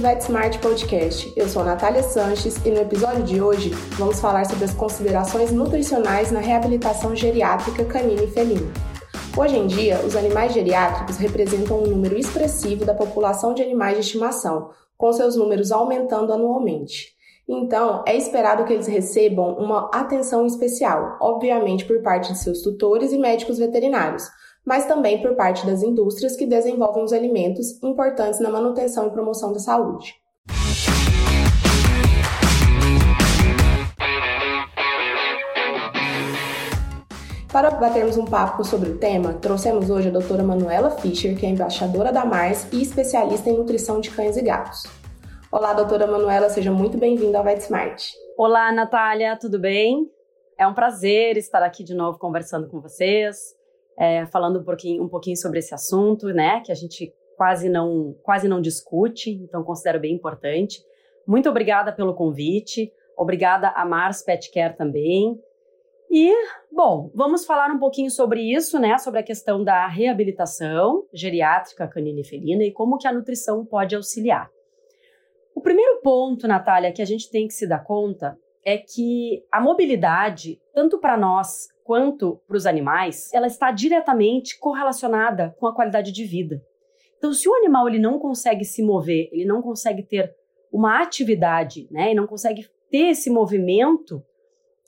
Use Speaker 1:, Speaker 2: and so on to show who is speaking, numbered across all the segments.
Speaker 1: VetSmart Podcast. Eu sou Natália Sanches e no episódio de hoje vamos falar sobre as considerações nutricionais na reabilitação geriátrica canina e felina. Hoje em dia, os animais geriátricos representam um número expressivo da população de animais de estimação, com seus números aumentando anualmente. Então, é esperado que eles recebam uma atenção especial, obviamente por parte de seus tutores e médicos veterinários, mas também por parte das indústrias que desenvolvem os alimentos importantes na manutenção e promoção da saúde. Para batermos um papo sobre o tema, trouxemos hoje a doutora Manuela Fischer, que é embaixadora da Mars e especialista em nutrição de cães e gatos. Olá, doutora Manuela, seja muito bem-vinda ao VetSmart.
Speaker 2: Olá, Natália, tudo bem? É um prazer estar aqui de novo conversando com vocês é, falando um pouquinho, um pouquinho sobre esse assunto, né, que a gente quase não, quase não discute, então considero bem importante. Muito obrigada pelo convite, obrigada a Mars Pet Care também. E, bom, vamos falar um pouquinho sobre isso, né, sobre a questão da reabilitação geriátrica canina e felina e como que a nutrição pode auxiliar. O primeiro ponto, Natália, que a gente tem que se dar conta é que a mobilidade, tanto para nós quanto para os animais, ela está diretamente correlacionada com a qualidade de vida. Então, se o animal ele não consegue se mover, ele não consegue ter uma atividade, né, e não consegue ter esse movimento,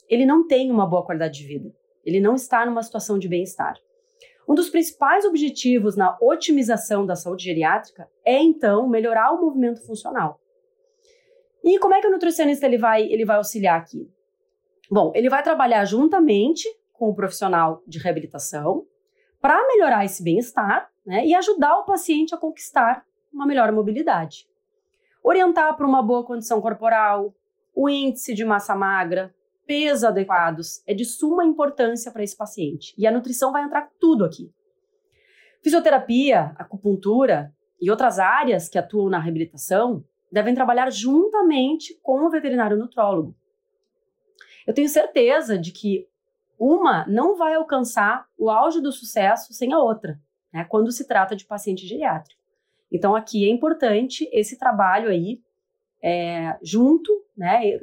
Speaker 2: ele não tem uma boa qualidade de vida. Ele não está numa situação de bem-estar. Um dos principais objetivos na otimização da saúde geriátrica é então melhorar o movimento funcional. E como é que o nutricionista ele vai, ele vai auxiliar aqui? Bom, ele vai trabalhar juntamente com o profissional de reabilitação para melhorar esse bem-estar né, e ajudar o paciente a conquistar uma melhor mobilidade. Orientar para uma boa condição corporal, o índice de massa magra, peso adequados é de suma importância para esse paciente. E a nutrição vai entrar tudo aqui. Fisioterapia, acupuntura e outras áreas que atuam na reabilitação devem trabalhar juntamente com o veterinário nutrólogo. Eu tenho certeza de que uma não vai alcançar o auge do sucesso sem a outra, né, quando se trata de paciente geriátrico. Então, aqui é importante esse trabalho aí é, junto né,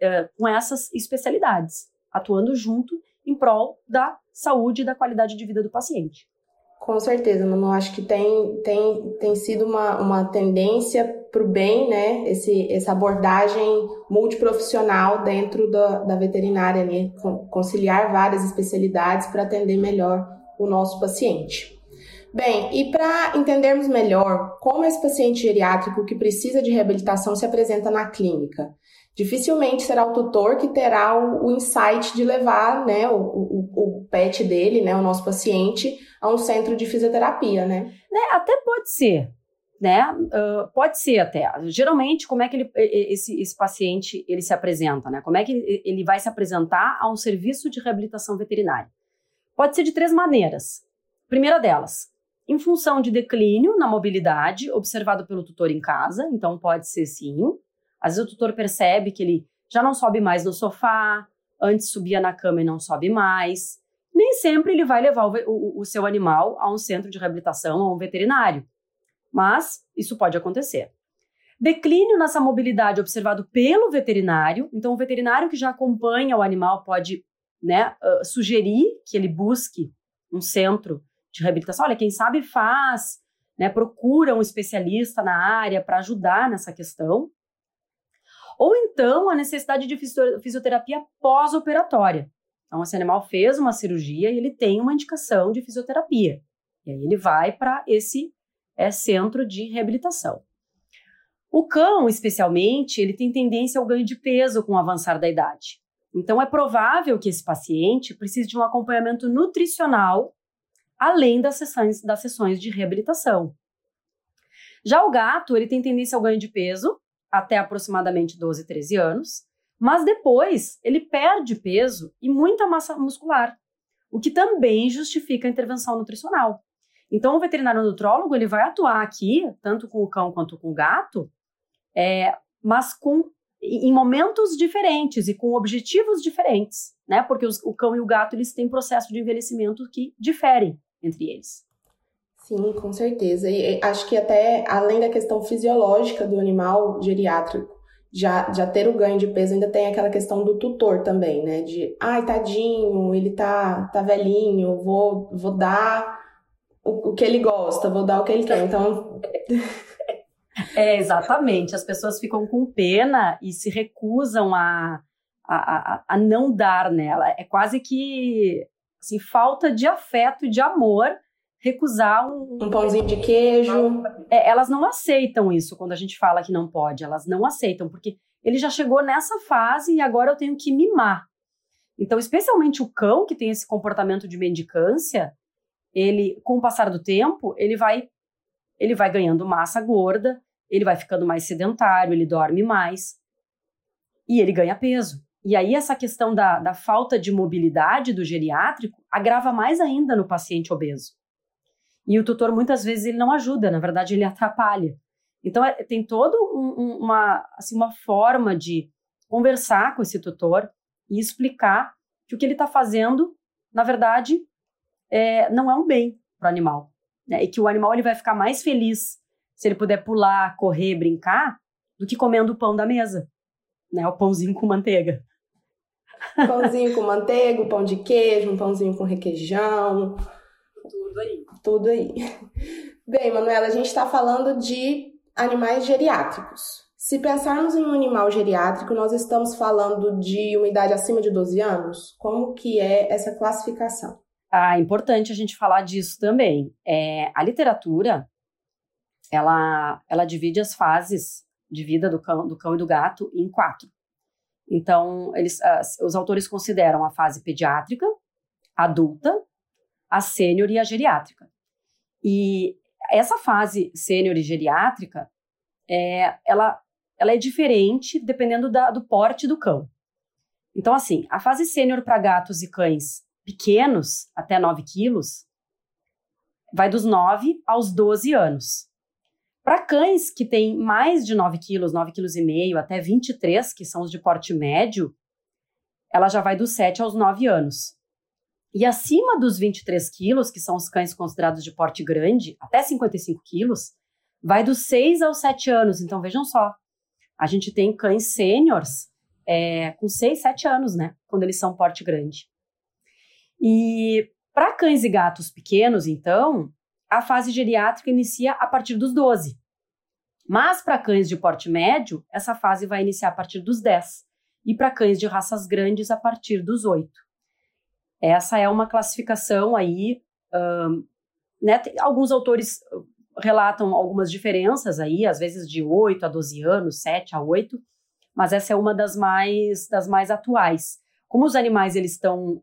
Speaker 2: é, com essas especialidades, atuando junto em prol da saúde e da qualidade de vida do paciente.
Speaker 1: Com certeza, Manu. Acho que tem, tem, tem sido uma, uma tendência para o bem, né? Esse, essa abordagem multiprofissional dentro da, da veterinária, né? conciliar várias especialidades para atender melhor o nosso paciente. Bem, e para entendermos melhor como esse paciente geriátrico que precisa de reabilitação se apresenta na clínica, dificilmente será o tutor que terá o, o insight de levar né, o, o, o, pet dele, né, o nosso paciente, a um centro de fisioterapia, né?
Speaker 2: né até pode ser, né? Uh, pode ser até. Geralmente, como é que ele, esse, esse paciente ele se apresenta, né? Como é que ele vai se apresentar a um serviço de reabilitação veterinária? Pode ser de três maneiras. Primeira delas, em função de declínio na mobilidade observado pelo tutor em casa, então pode ser sim, às vezes o tutor percebe que ele já não sobe mais no sofá, antes subia na cama e não sobe mais. Nem sempre ele vai levar o, o, o seu animal a um centro de reabilitação ou um veterinário, mas isso pode acontecer. Declínio nessa mobilidade observado pelo veterinário, então o veterinário que já acompanha o animal pode né, uh, sugerir que ele busque um centro de reabilitação. Olha, quem sabe faz, né, procura um especialista na área para ajudar nessa questão. Ou então a necessidade de fisioterapia pós-operatória. Então, esse animal fez uma cirurgia e ele tem uma indicação de fisioterapia. E aí ele vai para esse é, centro de reabilitação. O cão, especialmente, ele tem tendência ao ganho de peso com o avançar da idade. Então, é provável que esse paciente precise de um acompanhamento nutricional além das sessões, das sessões de reabilitação. Já o gato, ele tem tendência ao ganho de peso até aproximadamente 12, 13 anos, mas depois ele perde peso e muita massa muscular, o que também justifica a intervenção nutricional. Então, o veterinário nutrólogo ele vai atuar aqui, tanto com o cão quanto com o gato, é, mas com em momentos diferentes e com objetivos diferentes, né? Porque os, o cão e o gato eles têm processo de envelhecimento que diferem entre eles.
Speaker 1: Sim, com certeza. E acho que até além da questão fisiológica do animal geriátrico, já, já ter o ganho de peso, ainda tem aquela questão do tutor também, né? De, ai, tadinho, ele tá, tá velhinho, vou, vou dar o, o que ele gosta, vou dar o que ele quer. Então.
Speaker 2: É, exatamente. As pessoas ficam com pena e se recusam a, a, a, a não dar nela. É quase que assim, falta de afeto e de amor recusar um,
Speaker 1: um pãozinho de queijo.
Speaker 2: É, elas não aceitam isso quando a gente fala que não pode, elas não aceitam, porque ele já chegou nessa fase e agora eu tenho que mimar. Então, especialmente o cão que tem esse comportamento de mendicância, ele, com o passar do tempo, ele vai, ele vai ganhando massa gorda, ele vai ficando mais sedentário, ele dorme mais e ele ganha peso. E aí, essa questão da, da falta de mobilidade do geriátrico agrava mais ainda no paciente obeso. E o tutor muitas vezes ele não ajuda, na verdade ele atrapalha. Então é, tem toda um, uma, assim, uma forma de conversar com esse tutor e explicar que o que ele está fazendo, na verdade, é, não é um bem para o animal. Né? E que o animal ele vai ficar mais feliz se ele puder pular, correr, brincar, do que comendo o pão da mesa. Né? O pãozinho com manteiga.
Speaker 1: Pãozinho com manteiga, pão de queijo, um pãozinho com requeijão,
Speaker 2: tudo aí.
Speaker 1: Tudo aí. Bem, Manuela, a gente está falando de animais geriátricos. Se pensarmos em um animal geriátrico, nós estamos falando de uma idade acima de 12 anos? Como que é essa classificação?
Speaker 2: Ah, é importante a gente falar disso também. É, a literatura, ela, ela divide as fases de vida do cão, do cão e do gato em quatro. Então, eles, os autores consideram a fase pediátrica, adulta, a sênior e a geriátrica. E essa fase sênior e geriátrica, é, ela, ela é diferente dependendo da, do porte do cão. Então, assim, a fase sênior para gatos e cães pequenos, até 9 quilos, vai dos 9 aos 12 anos. Para cães que têm mais de 9 quilos, 9 quilos até 23, que são os de porte médio, ela já vai dos 7 aos 9 anos. E acima dos 23 quilos, que são os cães considerados de porte grande, até 55 quilos, vai dos 6 aos 7 anos. Então, vejam só, a gente tem cães sêniores é, com 6, 7 anos, né? Quando eles são porte grande. E para cães e gatos pequenos, então, a fase geriátrica inicia a partir dos 12. Mas para cães de porte médio, essa fase vai iniciar a partir dos 10. E para cães de raças grandes, a partir dos 8. Essa é uma classificação aí, um, né, alguns autores relatam algumas diferenças aí, às vezes de 8 a 12 anos, 7 a 8, mas essa é uma das mais, das mais atuais. Como os animais eles estão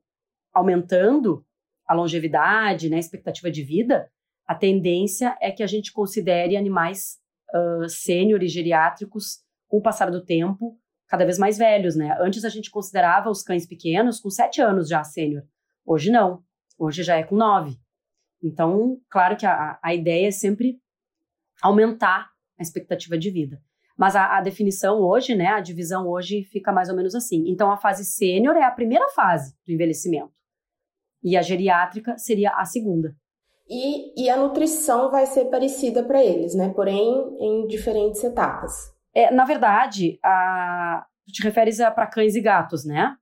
Speaker 2: aumentando a longevidade, né, a expectativa de vida, a tendência é que a gente considere animais uh, sênior e geriátricos com o passar do tempo cada vez mais velhos, né? Antes a gente considerava os cães pequenos com sete anos já sênior. Hoje não. Hoje já é com nove. Então, claro que a, a ideia é sempre aumentar a expectativa de vida. Mas a, a, definição hoje, né, a divisão hoje fica mais ou menos assim. Então, a fase sênior é a primeira fase do envelhecimento. E a geriátrica seria a segunda.
Speaker 1: E, e a nutrição vai ser parecida para eles, né? Porém, em diferentes etapas.
Speaker 2: É, na verdade, a, tu te referes para cães e gatos, né?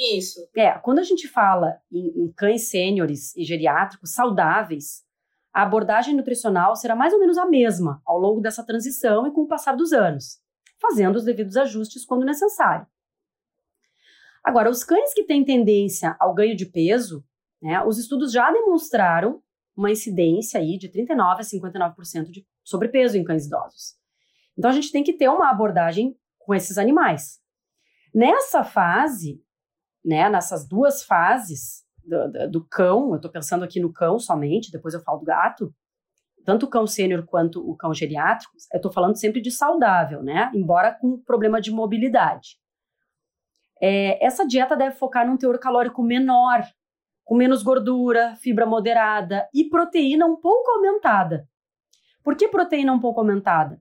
Speaker 1: Isso.
Speaker 2: É, quando a gente fala em, em cães sêniores e geriátricos saudáveis, a abordagem nutricional será mais ou menos a mesma ao longo dessa transição e com o passar dos anos, fazendo os devidos ajustes quando necessário. Agora, os cães que têm tendência ao ganho de peso, né, os estudos já demonstraram uma incidência aí de 39 a 59% de sobrepeso em cães idosos. Então a gente tem que ter uma abordagem com esses animais. Nessa fase, né, nessas duas fases do, do cão, eu estou pensando aqui no cão somente, depois eu falo do gato, tanto o cão sênior quanto o cão geriátrico, eu estou falando sempre de saudável, né? Embora com problema de mobilidade. É, essa dieta deve focar num teor calórico menor, com menos gordura, fibra moderada e proteína um pouco aumentada. Por que proteína um pouco aumentada?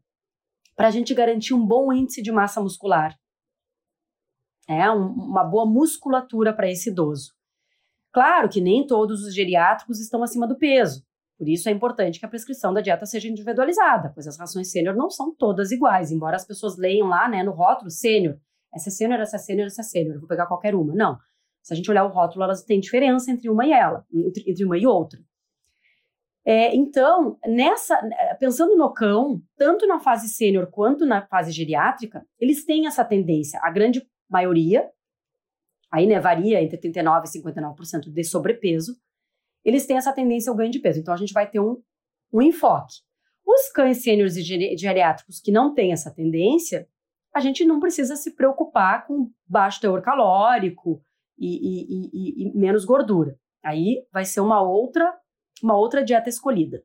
Speaker 2: Para a gente garantir um bom índice de massa muscular é um, uma boa musculatura para esse idoso. Claro que nem todos os geriátricos estão acima do peso. Por isso é importante que a prescrição da dieta seja individualizada, pois as rações sênior não são todas iguais, embora as pessoas leiam lá, né, no rótulo sênior, essa é sênior, essa é sênior, essa é sênior, vou pegar qualquer uma. Não. Se a gente olhar o rótulo, elas têm diferença entre uma e ela, entre, entre uma e outra. É, então, nessa, pensando no cão, tanto na fase sênior quanto na fase geriátrica, eles têm essa tendência. A grande maioria, aí né, varia entre 39% e 59% de sobrepeso, eles têm essa tendência ao ganho de peso. Então, a gente vai ter um, um enfoque. Os cães sêniores e geriátricos que não têm essa tendência, a gente não precisa se preocupar com baixo teor calórico e, e, e, e menos gordura. Aí vai ser uma outra, uma outra dieta escolhida.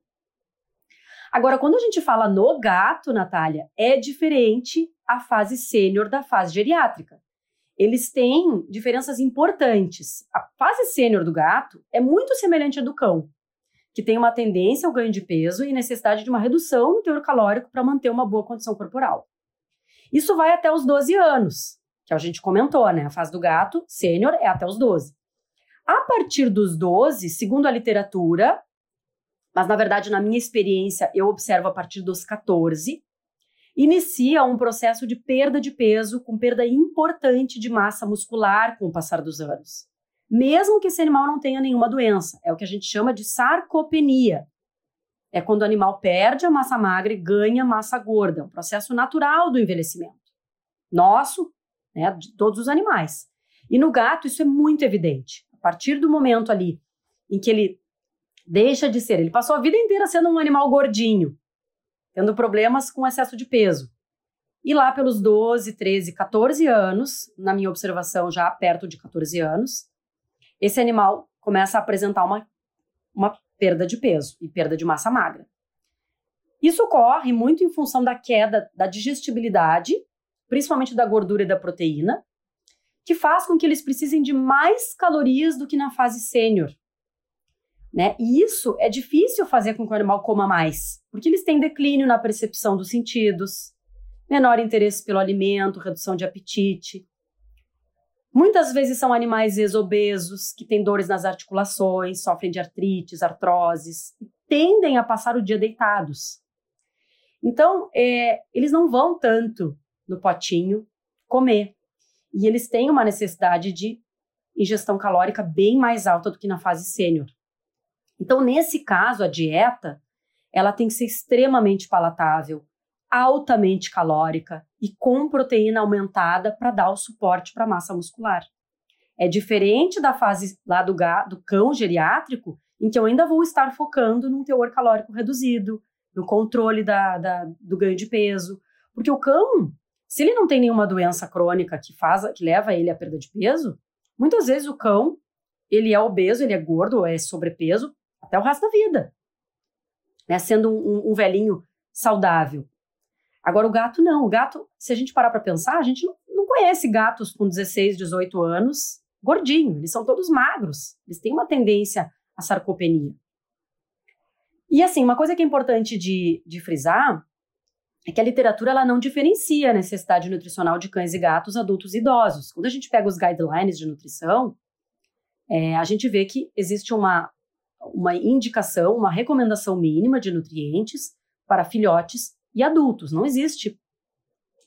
Speaker 2: Agora, quando a gente fala no gato, Natália, é diferente a fase sênior da fase geriátrica. Eles têm diferenças importantes. A fase sênior do gato é muito semelhante à do cão, que tem uma tendência ao ganho de peso e necessidade de uma redução no teor calórico para manter uma boa condição corporal. Isso vai até os 12 anos, que a gente comentou, né? A fase do gato sênior é até os 12. A partir dos 12, segundo a literatura, mas na verdade, na minha experiência, eu observo a partir dos 14, inicia um processo de perda de peso, com perda importante de massa muscular com o passar dos anos. Mesmo que esse animal não tenha nenhuma doença, é o que a gente chama de sarcopenia, é quando o animal perde a massa magra e ganha massa gorda, um processo natural do envelhecimento. Nosso, né, de todos os animais. E no gato isso é muito evidente. A partir do momento ali em que ele deixa de ser, ele passou a vida inteira sendo um animal gordinho, tendo problemas com excesso de peso. E lá pelos 12, 13, 14 anos, na minha observação já perto de 14 anos, esse animal começa a apresentar uma, uma perda de peso e perda de massa magra. Isso ocorre muito em função da queda da digestibilidade, principalmente da gordura e da proteína, que faz com que eles precisem de mais calorias do que na fase sênior. Né? E isso é difícil fazer com que o animal coma mais, porque eles têm declínio na percepção dos sentidos, menor interesse pelo alimento, redução de apetite. Muitas vezes são animais exobesos, que têm dores nas articulações, sofrem de artrites, artroses, e tendem a passar o dia deitados. Então, é, eles não vão tanto no potinho comer. E eles têm uma necessidade de ingestão calórica bem mais alta do que na fase sênior. Então, nesse caso, a dieta ela tem que ser extremamente palatável, altamente calórica e com proteína aumentada para dar o suporte para a massa muscular. É diferente da fase lá do, do cão geriátrico, em que eu ainda vou estar focando num teor calórico reduzido, no controle da, da, do ganho de peso. Porque o cão, se ele não tem nenhuma doença crônica que faz, que leva ele à perda de peso, muitas vezes o cão, ele é obeso, ele é gordo, é sobrepeso, até o resto da vida. Né? Sendo um, um velhinho saudável. Agora, o gato não. O gato, se a gente parar para pensar, a gente não, não conhece gatos com 16, 18 anos gordinho. Eles são todos magros. Eles têm uma tendência à sarcopenia. E assim, uma coisa que é importante de, de frisar é que a literatura ela não diferencia a necessidade nutricional de cães e gatos adultos e idosos. Quando a gente pega os guidelines de nutrição, é, a gente vê que existe uma, uma indicação, uma recomendação mínima de nutrientes para filhotes e adultos, não existe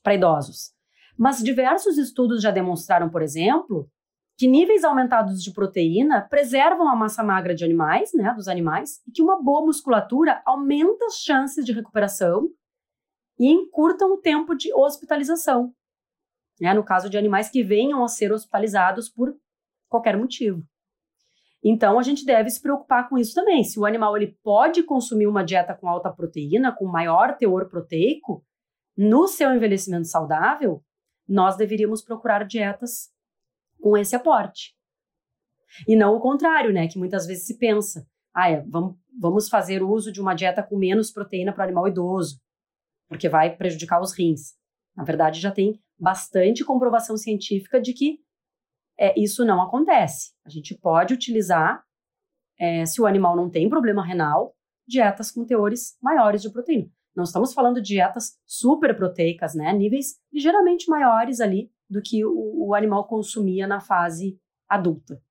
Speaker 2: para idosos. Mas diversos estudos já demonstraram, por exemplo, que níveis aumentados de proteína preservam a massa magra de animais, né, dos animais, e que uma boa musculatura aumenta as chances de recuperação e encurtam o tempo de hospitalização, né, no caso de animais que venham a ser hospitalizados por qualquer motivo. Então a gente deve se preocupar com isso também. Se o animal ele pode consumir uma dieta com alta proteína, com maior teor proteico, no seu envelhecimento saudável, nós deveríamos procurar dietas com esse aporte. E não o contrário, né? Que muitas vezes se pensa, ah, é, vamos, vamos fazer uso de uma dieta com menos proteína para o animal idoso, porque vai prejudicar os rins. Na verdade, já tem bastante comprovação científica de que é, isso não acontece. A gente pode utilizar, é, se o animal não tem problema renal, dietas com teores maiores de proteína. Não estamos falando de dietas super proteicas, né? Níveis ligeiramente maiores ali do que o, o animal consumia na fase adulta.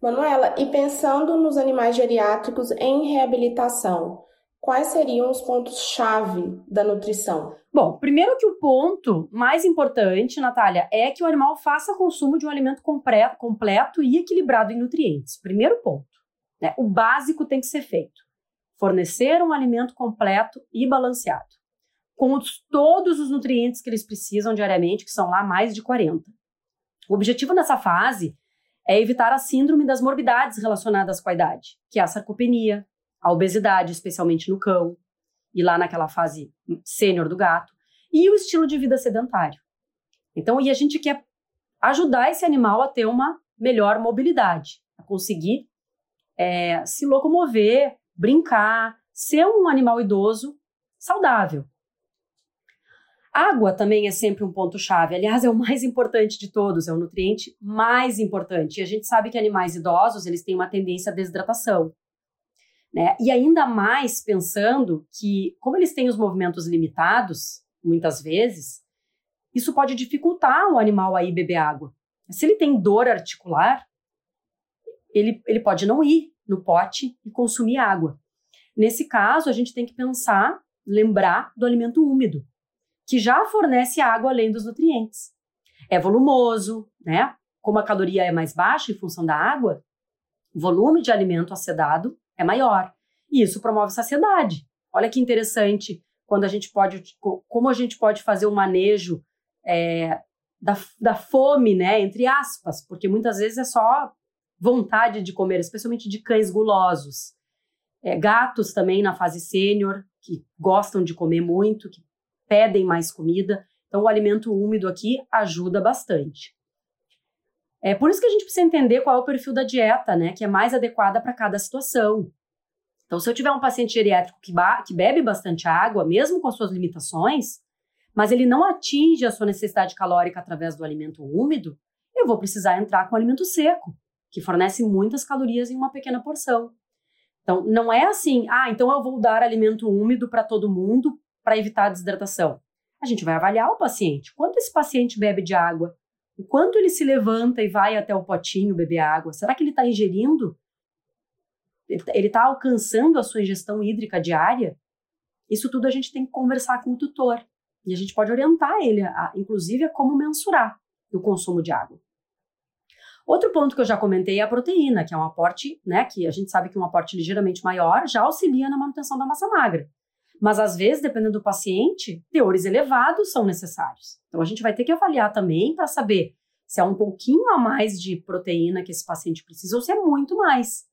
Speaker 1: Manuela, e pensando nos animais geriátricos em reabilitação, quais seriam os pontos-chave da nutrição?
Speaker 2: Bom, primeiro que o ponto mais importante, Natália, é que o animal faça consumo de um alimento completo, e equilibrado em nutrientes. Primeiro ponto. Né? O básico tem que ser feito. Fornecer um alimento completo e balanceado, com os, todos os nutrientes que eles precisam diariamente, que são lá mais de 40. O objetivo nessa fase é evitar a síndrome das morbidades relacionadas com a idade, que é a sarcopenia, a obesidade, especialmente no cão, e lá naquela fase sênior do gato, e o estilo de vida sedentário. Então, e a gente quer ajudar esse animal a ter uma melhor mobilidade, a conseguir é, se locomover, brincar, ser um animal idoso saudável. Água também é sempre um ponto-chave. Aliás, é o mais importante de todos, é o nutriente mais importante. E a gente sabe que animais idosos, eles têm uma tendência à desidratação. Né? E ainda mais pensando que, como eles têm os movimentos limitados, muitas vezes, isso pode dificultar o animal a ir beber água. Se ele tem dor articular, ele, ele pode não ir no pote e consumir água. Nesse caso, a gente tem que pensar, lembrar do alimento úmido que já fornece água além dos nutrientes. É volumoso, né? Como a caloria é mais baixa em função da água, o volume de alimento acedado é maior. E isso promove saciedade. Olha que interessante quando a gente pode, como a gente pode fazer o um manejo é, da, da fome, né? Entre aspas, porque muitas vezes é só vontade de comer, especialmente de cães gulosos. É, gatos também na fase sênior, que gostam de comer muito, que pedem mais comida. Então, o alimento úmido aqui ajuda bastante. É por isso que a gente precisa entender qual é o perfil da dieta, né, que é mais adequada para cada situação. Então, se eu tiver um paciente geriátrico que, que bebe bastante água, mesmo com as suas limitações, mas ele não atinge a sua necessidade calórica através do alimento úmido, eu vou precisar entrar com alimento seco, que fornece muitas calorias em uma pequena porção. Então, não é assim, ah, então eu vou dar alimento úmido para todo mundo para evitar a desidratação? A gente vai avaliar o paciente. Quanto esse paciente bebe de água? O quanto ele se levanta e vai até o potinho beber água? Será que ele está ingerindo? Ele está tá alcançando a sua ingestão hídrica diária? Isso tudo a gente tem que conversar com o tutor. E a gente pode orientar ele, a, inclusive, a como mensurar o consumo de água. Outro ponto que eu já comentei é a proteína, que é um aporte, né, que a gente sabe que um aporte ligeiramente maior já auxilia na manutenção da massa magra. Mas às vezes, dependendo do paciente, teores elevados são necessários. Então a gente vai ter que avaliar também para saber se é um pouquinho a mais de proteína que esse paciente precisa ou se é muito mais.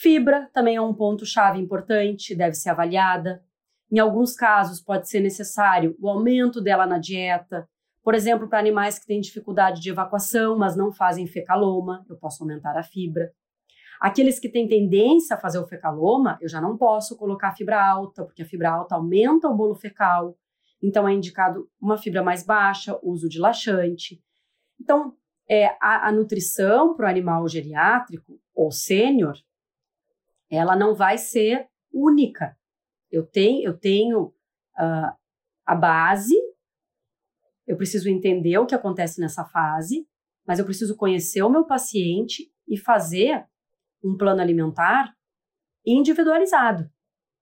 Speaker 2: Fibra também é um ponto chave importante, deve ser avaliada. Em alguns casos pode ser necessário o aumento dela na dieta. Por exemplo, para animais que têm dificuldade de evacuação, mas não fazem fecaloma, eu posso aumentar a fibra. Aqueles que têm tendência a fazer o fecaloma, eu já não posso colocar fibra alta, porque a fibra alta aumenta o bolo fecal. Então, é indicado uma fibra mais baixa, uso de laxante. Então, é, a, a nutrição para o animal geriátrico ou sênior, ela não vai ser única. Eu tenho, eu tenho uh, a base, eu preciso entender o que acontece nessa fase, mas eu preciso conhecer o meu paciente e fazer um plano alimentar individualizado,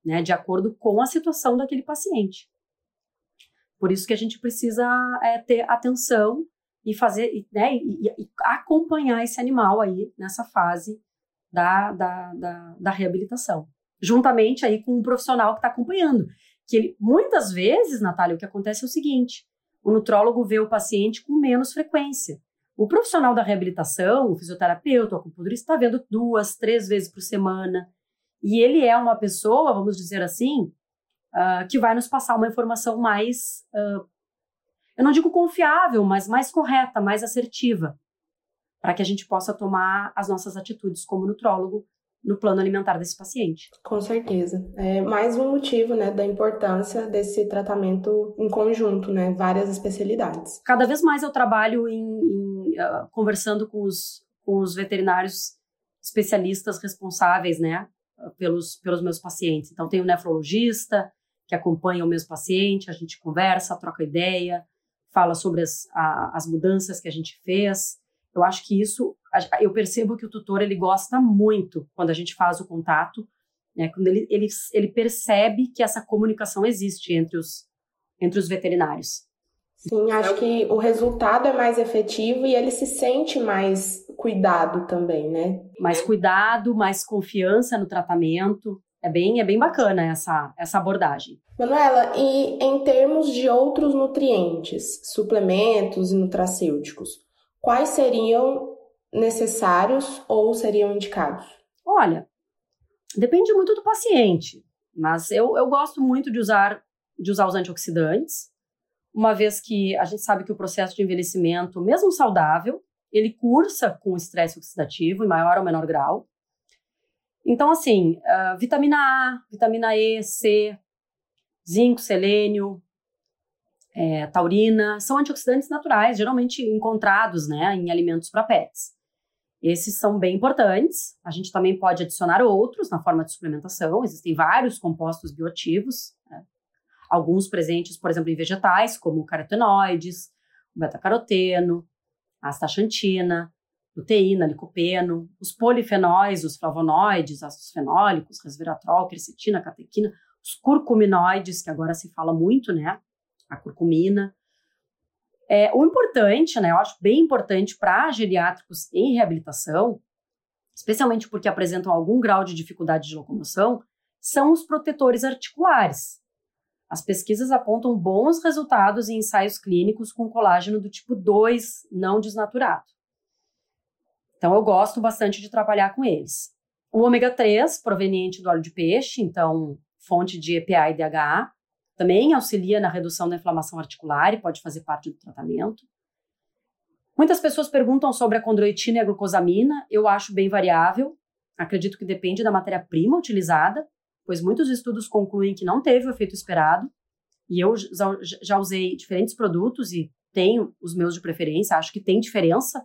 Speaker 2: né, de acordo com a situação daquele paciente. Por isso que a gente precisa é, ter atenção e fazer, né, e, e, acompanhar esse animal aí nessa fase da, da, da, da reabilitação, juntamente aí com um profissional que está acompanhando. Que ele, muitas vezes, Natália, o que acontece é o seguinte: o nutrólogo vê o paciente com menos frequência. O profissional da reabilitação, o fisioterapeuta, o acupunturista, está vendo duas, três vezes por semana. E ele é uma pessoa, vamos dizer assim, uh, que vai nos passar uma informação mais, uh, eu não digo confiável, mas mais correta, mais assertiva, para que a gente possa tomar as nossas atitudes como nutrólogo no plano alimentar desse paciente.
Speaker 1: Com certeza. É mais um motivo, né, da importância desse tratamento em conjunto, né, várias especialidades.
Speaker 2: Cada vez mais eu trabalho em, em uh, conversando com os, com os veterinários especialistas responsáveis, né, pelos, pelos meus pacientes. Então, tem o nefrologista que acompanha o mesmo paciente, a gente conversa, troca ideia, fala sobre as, a, as mudanças que a gente fez. Eu acho que isso, eu percebo que o tutor ele gosta muito quando a gente faz o contato, né, quando ele, ele, ele percebe que essa comunicação existe entre os, entre os veterinários.
Speaker 1: Sim, acho que o resultado é mais efetivo e ele se sente mais cuidado também, né?
Speaker 2: Mais cuidado, mais confiança no tratamento. É bem, é bem bacana essa, essa abordagem.
Speaker 1: Manuela, e em termos de outros nutrientes, suplementos e nutracêuticos, quais seriam necessários ou seriam indicados?
Speaker 2: Olha, depende muito do paciente, mas eu, eu gosto muito de usar, de usar os antioxidantes, uma vez que a gente sabe que o processo de envelhecimento, mesmo saudável, ele cursa com estresse oxidativo em maior ou menor grau. Então, assim, uh, vitamina A, vitamina E, C, zinco, selênio, é, taurina, são antioxidantes naturais, geralmente encontrados né, em alimentos para pets. Esses são bem importantes. A gente também pode adicionar outros na forma de suplementação. Existem vários compostos bioativos, né? alguns presentes, por exemplo, em vegetais, como carotenoides, beta-caroteno, astaxantina, luteína, licopeno, os polifenóis, os flavonoides, ácidos fenólicos, resveratrol, quercetina, catequina, os curcuminoides, que agora se fala muito, né? A curcumina. É, o importante, né? Eu acho bem importante para geriátricos em reabilitação, especialmente porque apresentam algum grau de dificuldade de locomoção, são os protetores articulares. As pesquisas apontam bons resultados em ensaios clínicos com colágeno do tipo 2 não desnaturado. Então, eu gosto bastante de trabalhar com eles. O ômega 3, proveniente do óleo de peixe, então fonte de EPA e DHA, também auxilia na redução da inflamação articular e pode fazer parte do tratamento. Muitas pessoas perguntam sobre a condroitina e a glucosamina. Eu acho bem variável. Acredito que depende da matéria-prima utilizada, pois muitos estudos concluem que não teve o efeito esperado. E eu já usei diferentes produtos e tenho os meus de preferência, acho que tem diferença,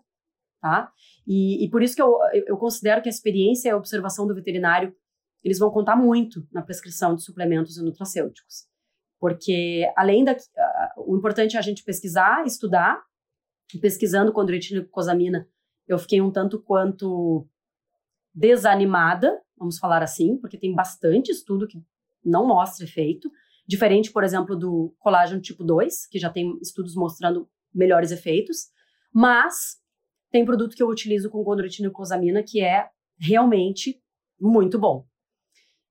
Speaker 2: tá? E, e por isso que eu, eu considero que a experiência e a observação do veterinário eles vão contar muito na prescrição de suplementos e nutracêuticos. Porque, além da. Uh, o importante é a gente pesquisar, estudar. Pesquisando condroitina e eu fiquei um tanto quanto desanimada, vamos falar assim, porque tem bastante estudo que não mostra efeito. Diferente, por exemplo, do colágeno tipo 2, que já tem estudos mostrando melhores efeitos. Mas tem produto que eu utilizo com condroitina e glucosamina que é realmente muito bom.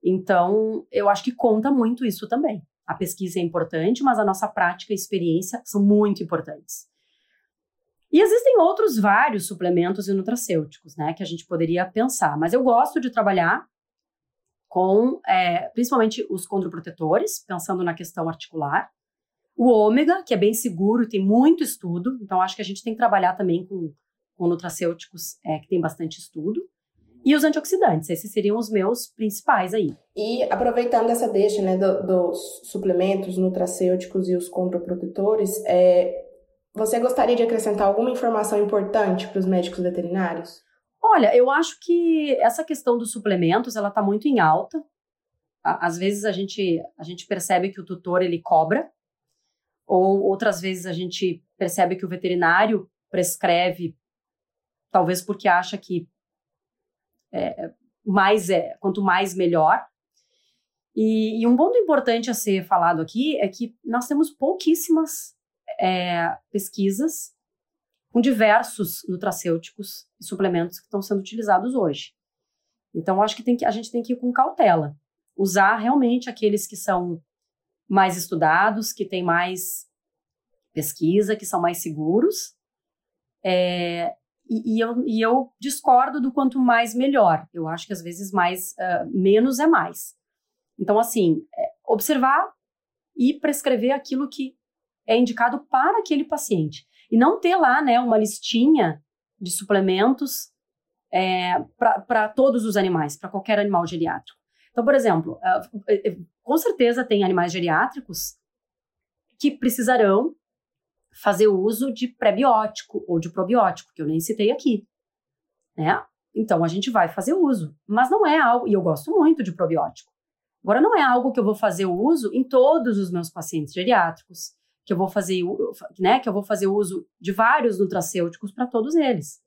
Speaker 2: Então, eu acho que conta muito isso também. A pesquisa é importante, mas a nossa prática e experiência são muito importantes. E existem outros vários suplementos e nutracêuticos, né, que a gente poderia pensar. Mas eu gosto de trabalhar com, é, principalmente, os condroprotetores, pensando na questão articular. O ômega, que é bem seguro, tem muito estudo. Então, acho que a gente tem que trabalhar também com, com nutracêuticos é, que tem bastante estudo. E os antioxidantes, esses seriam os meus principais aí.
Speaker 1: E aproveitando essa deixa, né, do, dos suplementos nutracêuticos e os contraprotetores, é, você gostaria de acrescentar alguma informação importante para os médicos veterinários?
Speaker 2: Olha, eu acho que essa questão dos suplementos, ela está muito em alta. Às vezes a gente, a gente percebe que o tutor, ele cobra, ou outras vezes a gente percebe que o veterinário prescreve, talvez porque acha que é, mais é, quanto mais melhor. E, e, um ponto importante a ser falado aqui é que nós temos pouquíssimas é, pesquisas com diversos nutracêuticos e suplementos que estão sendo utilizados hoje. Então, acho que, que a gente tem que ir com cautela. Usar realmente aqueles que são mais estudados, que têm mais pesquisa, que são mais seguros, é, e, e, eu, e eu discordo do quanto mais melhor. Eu acho que às vezes mais uh, menos é mais. Então, assim, é, observar e prescrever aquilo que é indicado para aquele paciente. E não ter lá né, uma listinha de suplementos é, para todos os animais, para qualquer animal geriátrico. Então, por exemplo, uh, com certeza tem animais geriátricos que precisarão fazer uso de prebiótico ou de probiótico, que eu nem citei aqui, né? Então a gente vai fazer uso, mas não é algo, e eu gosto muito de probiótico. Agora não é algo que eu vou fazer uso em todos os meus pacientes geriátricos, que eu vou fazer, né, que eu vou fazer uso de vários nutracêuticos para todos eles.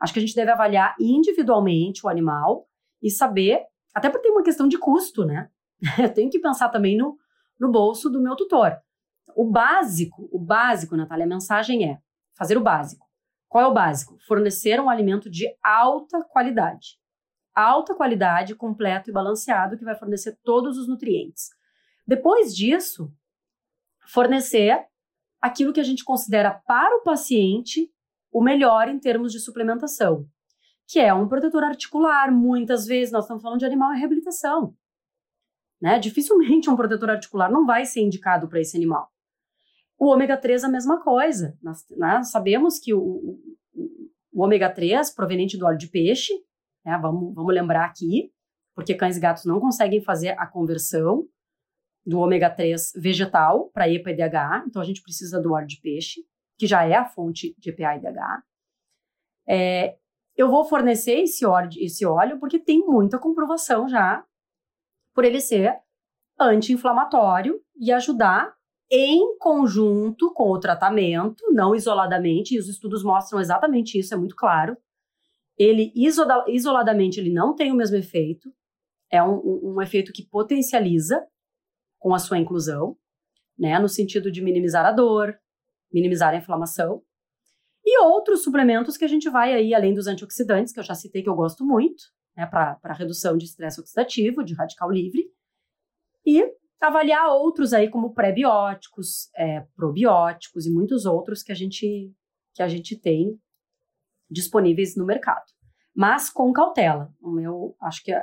Speaker 2: Acho que a gente deve avaliar individualmente o animal e saber, até porque tem uma questão de custo, né? Eu tenho que pensar também no, no bolso do meu tutor. O básico, o básico, Natália, a mensagem é fazer o básico. Qual é o básico? Fornecer um alimento de alta qualidade. Alta qualidade, completo e balanceado, que vai fornecer todos os nutrientes. Depois disso, fornecer aquilo que a gente considera para o paciente o melhor em termos de suplementação, que é um protetor articular. Muitas vezes nós estamos falando de animal em reabilitação. Né? Dificilmente um protetor articular não vai ser indicado para esse animal. O ômega 3 a mesma coisa. Nós, nós sabemos que o, o, o, ômega 3 proveniente do óleo de peixe, né? vamos, vamos lembrar aqui, porque cães e gatos não conseguem fazer a conversão do ômega 3 vegetal para EPA e DHA, então a gente precisa do óleo de peixe que já é a fonte de EPA e DHA. É, eu vou fornecer esse óleo, esse óleo porque tem muita comprovação já por ele ser anti-inflamatório e ajudar em conjunto com o tratamento, não isoladamente, e os estudos mostram exatamente isso, é muito claro. Ele isola, isoladamente ele não tem o mesmo efeito, é um, um, um efeito que potencializa com a sua inclusão, né, no sentido de minimizar a dor, minimizar a inflamação. E outros suplementos que a gente vai aí, além dos antioxidantes, que eu já citei que eu gosto muito, né, para redução de estresse oxidativo, de radical livre. E avaliar outros aí, como pré-bióticos, é, probióticos e muitos outros que a gente, que a gente tem disponíveis no mercado. Mas com cautela. O meu, acho que é,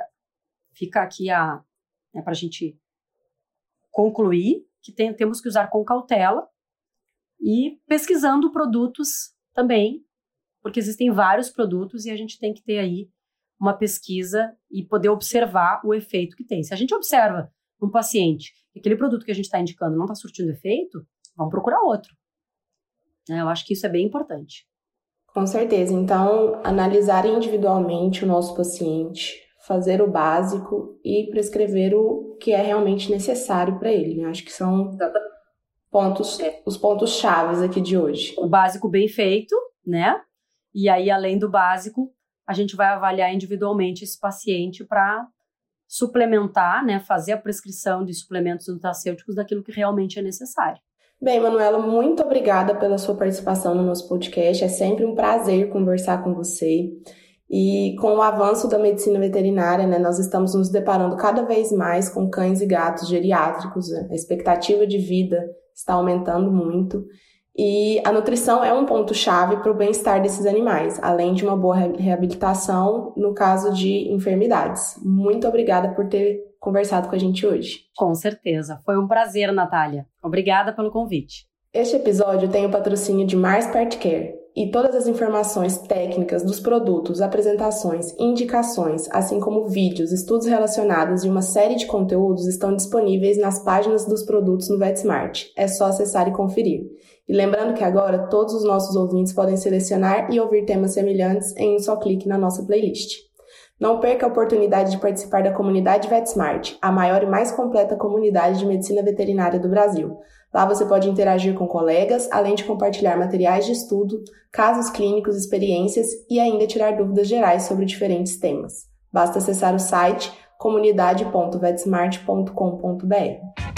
Speaker 2: fica aqui a, né, para a gente concluir que tem, temos que usar com cautela e pesquisando produtos também, porque existem vários produtos e a gente tem que ter aí uma pesquisa e poder observar o efeito que tem. Se a gente observa um paciente que aquele produto que a gente está indicando não está surtindo efeito, vamos procurar outro. É, eu acho que isso é bem importante.
Speaker 1: Com certeza. Então, analisar individualmente o nosso paciente, fazer o básico e prescrever o que é realmente necessário para ele. Né? Acho que são pontos, os pontos chaves aqui de hoje.
Speaker 2: O básico bem feito, né? E aí, além do básico, a gente vai avaliar individualmente esse paciente para suplementar, né, fazer a prescrição de suplementos nutracêuticos daquilo que realmente é necessário.
Speaker 1: Bem, Manuela, muito obrigada pela sua participação no nosso podcast. É sempre um prazer conversar com você. E com o avanço da medicina veterinária, né, nós estamos nos deparando cada vez mais com cães e gatos geriátricos. Né? A expectativa de vida está aumentando muito. E a nutrição é um ponto-chave para o bem-estar desses animais, além de uma boa reabilitação no caso de enfermidades. Muito obrigada por ter conversado com a gente hoje.
Speaker 2: Com certeza. Foi um prazer, Natália. Obrigada pelo convite.
Speaker 1: Este episódio tem o patrocínio de Mars Pet Care e todas as informações técnicas dos produtos, apresentações, indicações, assim como vídeos, estudos relacionados e uma série de conteúdos estão disponíveis nas páginas dos produtos no VetSmart. É só acessar e conferir. E lembrando que agora todos os nossos ouvintes podem selecionar e ouvir temas semelhantes em um só clique na nossa playlist. Não perca a oportunidade de participar da comunidade VetSmart, a maior e mais completa comunidade de medicina veterinária do Brasil. Lá você pode interagir com colegas, além de compartilhar materiais de estudo, casos clínicos, experiências e ainda tirar dúvidas gerais sobre diferentes temas. Basta acessar o site comunidade.vetsmart.com.br.